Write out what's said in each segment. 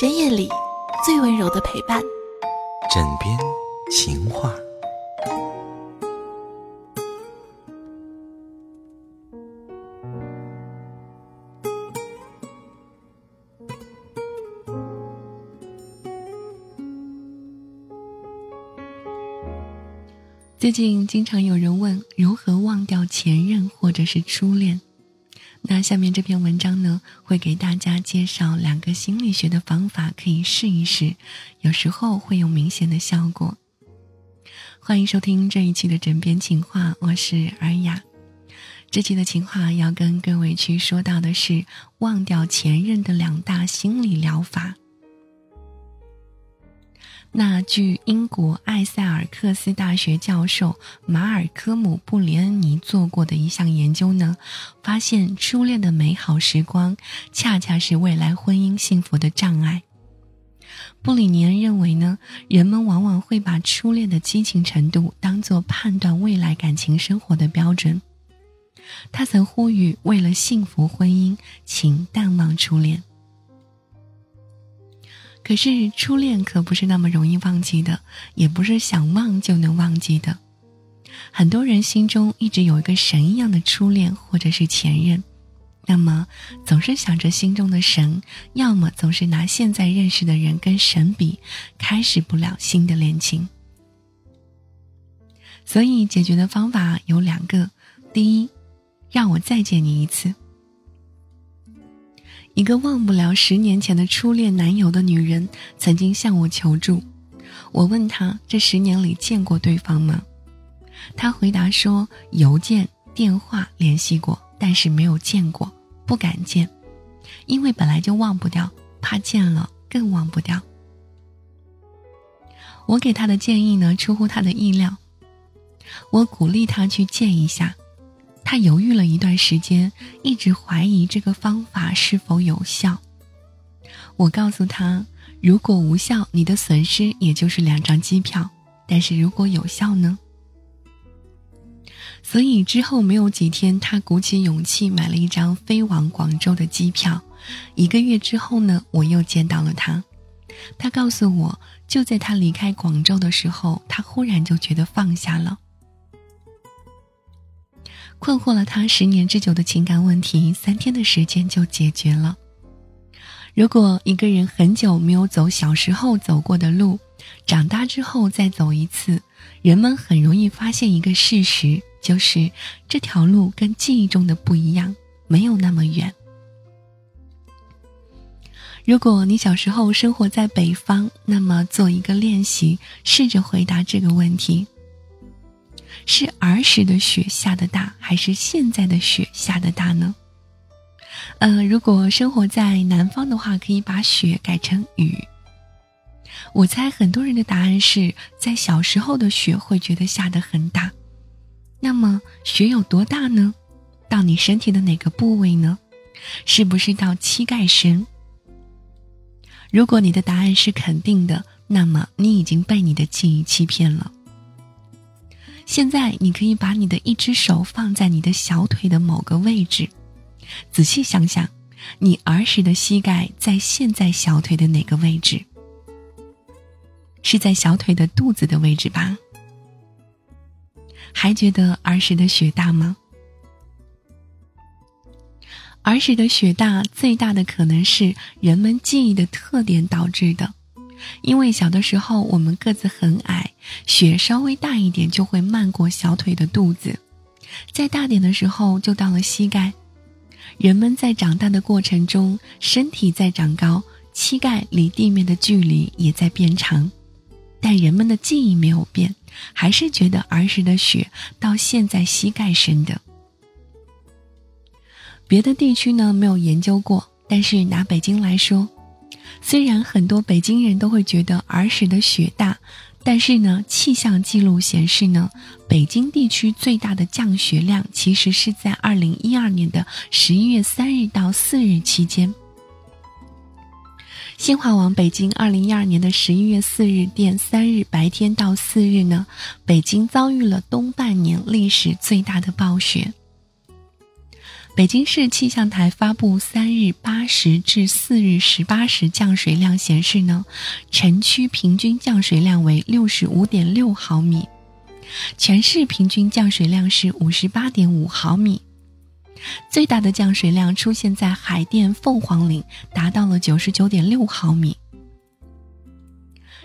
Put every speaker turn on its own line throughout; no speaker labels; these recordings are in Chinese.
深夜里最温柔的陪伴，
枕边情话。
最近经常有人问如何忘掉前任或者是初恋，那下面这篇文章呢，会给大家介绍两个心理学的方法，可以试一试，有时候会有明显的效果。欢迎收听这一期的枕边情话，我是尔雅。这期的情话要跟各位去说到的是忘掉前任的两大心理疗法。那据英国艾塞尔克斯大学教授马尔科姆·布里恩尼做过的一项研究呢，发现初恋的美好时光，恰恰是未来婚姻幸福的障碍。布里尼恩认为呢，人们往往会把初恋的激情程度当做判断未来感情生活的标准。他曾呼吁，为了幸福婚姻，请淡忘初恋。可是初恋可不是那么容易忘记的，也不是想忘就能忘记的。很多人心中一直有一个神一样的初恋或者是前任，那么总是想着心中的神，要么总是拿现在认识的人跟神比，开始不了新的恋情。所以解决的方法有两个：第一，让我再见你一次。一个忘不了十年前的初恋男友的女人曾经向我求助，我问她这十年里见过对方吗？她回答说邮件、电话联系过，但是没有见过，不敢见，因为本来就忘不掉，怕见了更忘不掉。我给她的建议呢，出乎她的意料，我鼓励她去见一下。他犹豫了一段时间，一直怀疑这个方法是否有效。我告诉他，如果无效，你的损失也就是两张机票；但是如果有效呢？所以之后没有几天，他鼓起勇气买了一张飞往广州的机票。一个月之后呢，我又见到了他。他告诉我，就在他离开广州的时候，他忽然就觉得放下了。困惑了他十年之久的情感问题，三天的时间就解决了。如果一个人很久没有走小时候走过的路，长大之后再走一次，人们很容易发现一个事实，就是这条路跟记忆中的不一样，没有那么远。如果你小时候生活在北方，那么做一个练习，试着回答这个问题。是儿时的雪下的大，还是现在的雪下的大呢？呃，如果生活在南方的话，可以把雪改成雨。我猜很多人的答案是在小时候的雪会觉得下的很大。那么雪有多大呢？到你身体的哪个部位呢？是不是到膝盖深？如果你的答案是肯定的，那么你已经被你的记忆欺骗了。现在你可以把你的一只手放在你的小腿的某个位置，仔细想想，你儿时的膝盖在现在小腿的哪个位置？是在小腿的肚子的位置吧？还觉得儿时的雪大吗？儿时的雪大，最大的可能是人们记忆的特点导致的。因为小的时候我们个子很矮，雪稍微大一点就会漫过小腿的肚子，再大点的时候就到了膝盖。人们在长大的过程中，身体在长高，膝盖离地面的距离也在变长，但人们的记忆没有变，还是觉得儿时的雪到现在膝盖深的。别的地区呢没有研究过，但是拿北京来说。虽然很多北京人都会觉得儿时的雪大，但是呢，气象记录显示呢，北京地区最大的降雪量其实是在二零一二年的十一月三日到四日期间。新华网北京二零一二年的十一月四日电三日白天到四日呢，北京遭遇了东半年历史最大的暴雪。北京市气象台发布三日八时至四日十八时降水量显示呢，城区平均降水量为六十五点六毫米，全市平均降水量是五十八点五毫米。最大的降水量出现在海淀凤凰岭，达到了九十九点六毫米。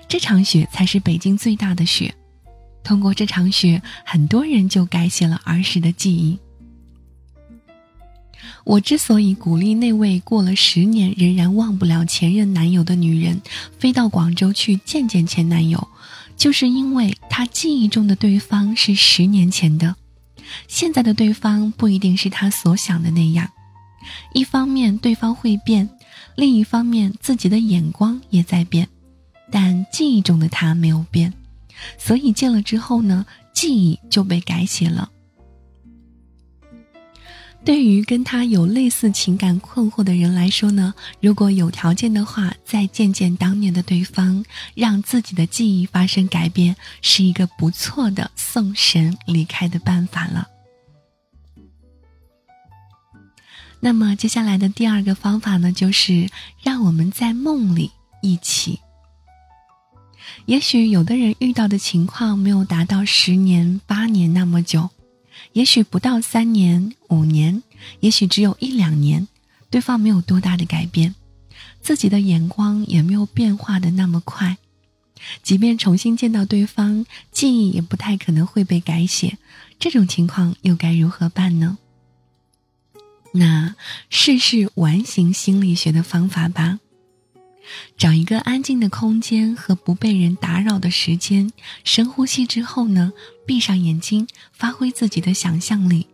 这场雪才是北京最大的雪。通过这场雪，很多人就改写了儿时的记忆。我之所以鼓励那位过了十年仍然忘不了前任男友的女人飞到广州去见见前男友，就是因为她记忆中的对方是十年前的。现在的对方不一定是他所想的那样，一方面对方会变，另一方面自己的眼光也在变，但记忆中的他没有变，所以见了之后呢，记忆就被改写了。对于跟他有类似情感困惑的人来说呢，如果有条件的话，再见见当年的对方，让自己的记忆发生改变，是一个不错的送神离开的办法了。那么接下来的第二个方法呢，就是让我们在梦里一起。也许有的人遇到的情况没有达到十年、八年那么久。也许不到三年、五年，也许只有一两年，对方没有多大的改变，自己的眼光也没有变化的那么快。即便重新见到对方，记忆也不太可能会被改写。这种情况又该如何办呢？那试试完形心理学的方法吧。找一个安静的空间和不被人打扰的时间，深呼吸之后呢，闭上眼睛，发挥自己的想象力，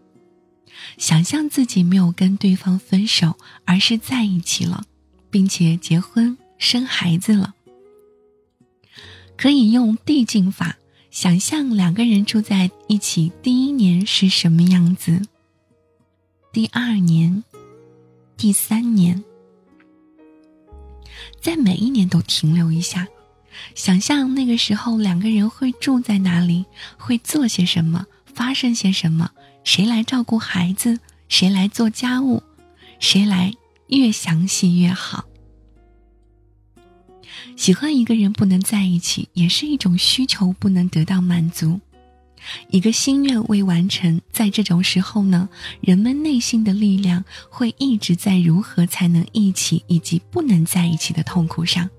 想象自己没有跟对方分手，而是在一起了，并且结婚生孩子了。可以用递进法，想象两个人住在一起，第一年是什么样子，第二年，第三年。在每一年都停留一下，想象那个时候两个人会住在哪里，会做些什么，发生些什么，谁来照顾孩子，谁来做家务，谁来越详细越好。喜欢一个人不能在一起，也是一种需求不能得到满足。一个心愿未完成，在这种时候呢，人们内心的力量会一直在如何才能一起以及不能在一起的痛苦上。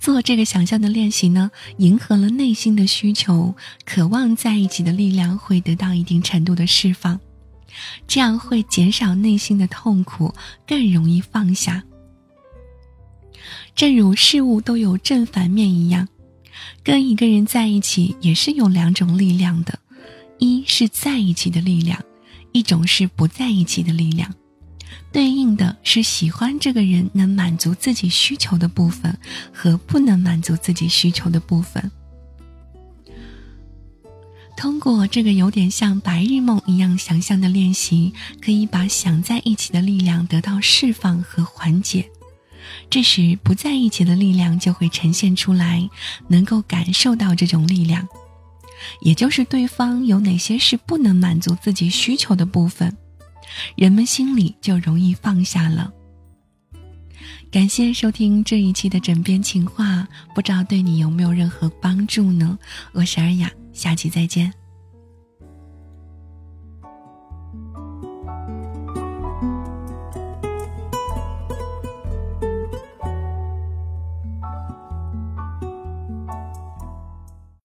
做这个想象的练习呢，迎合了内心的需求，渴望在一起的力量会得到一定程度的释放，这样会减少内心的痛苦，更容易放下。正如事物都有正反面一样。跟一个人在一起也是有两种力量的，一是在一起的力量，一种是不在一起的力量。对应的是喜欢这个人能满足自己需求的部分和不能满足自己需求的部分。通过这个有点像白日梦一样想象的练习，可以把想在一起的力量得到释放和缓解。这时，不在一起的力量就会呈现出来，能够感受到这种力量，也就是对方有哪些是不能满足自己需求的部分，人们心里就容易放下了。感谢收听这一期的枕边情话，不知道对你有没有任何帮助呢？我是尔雅，下期再见。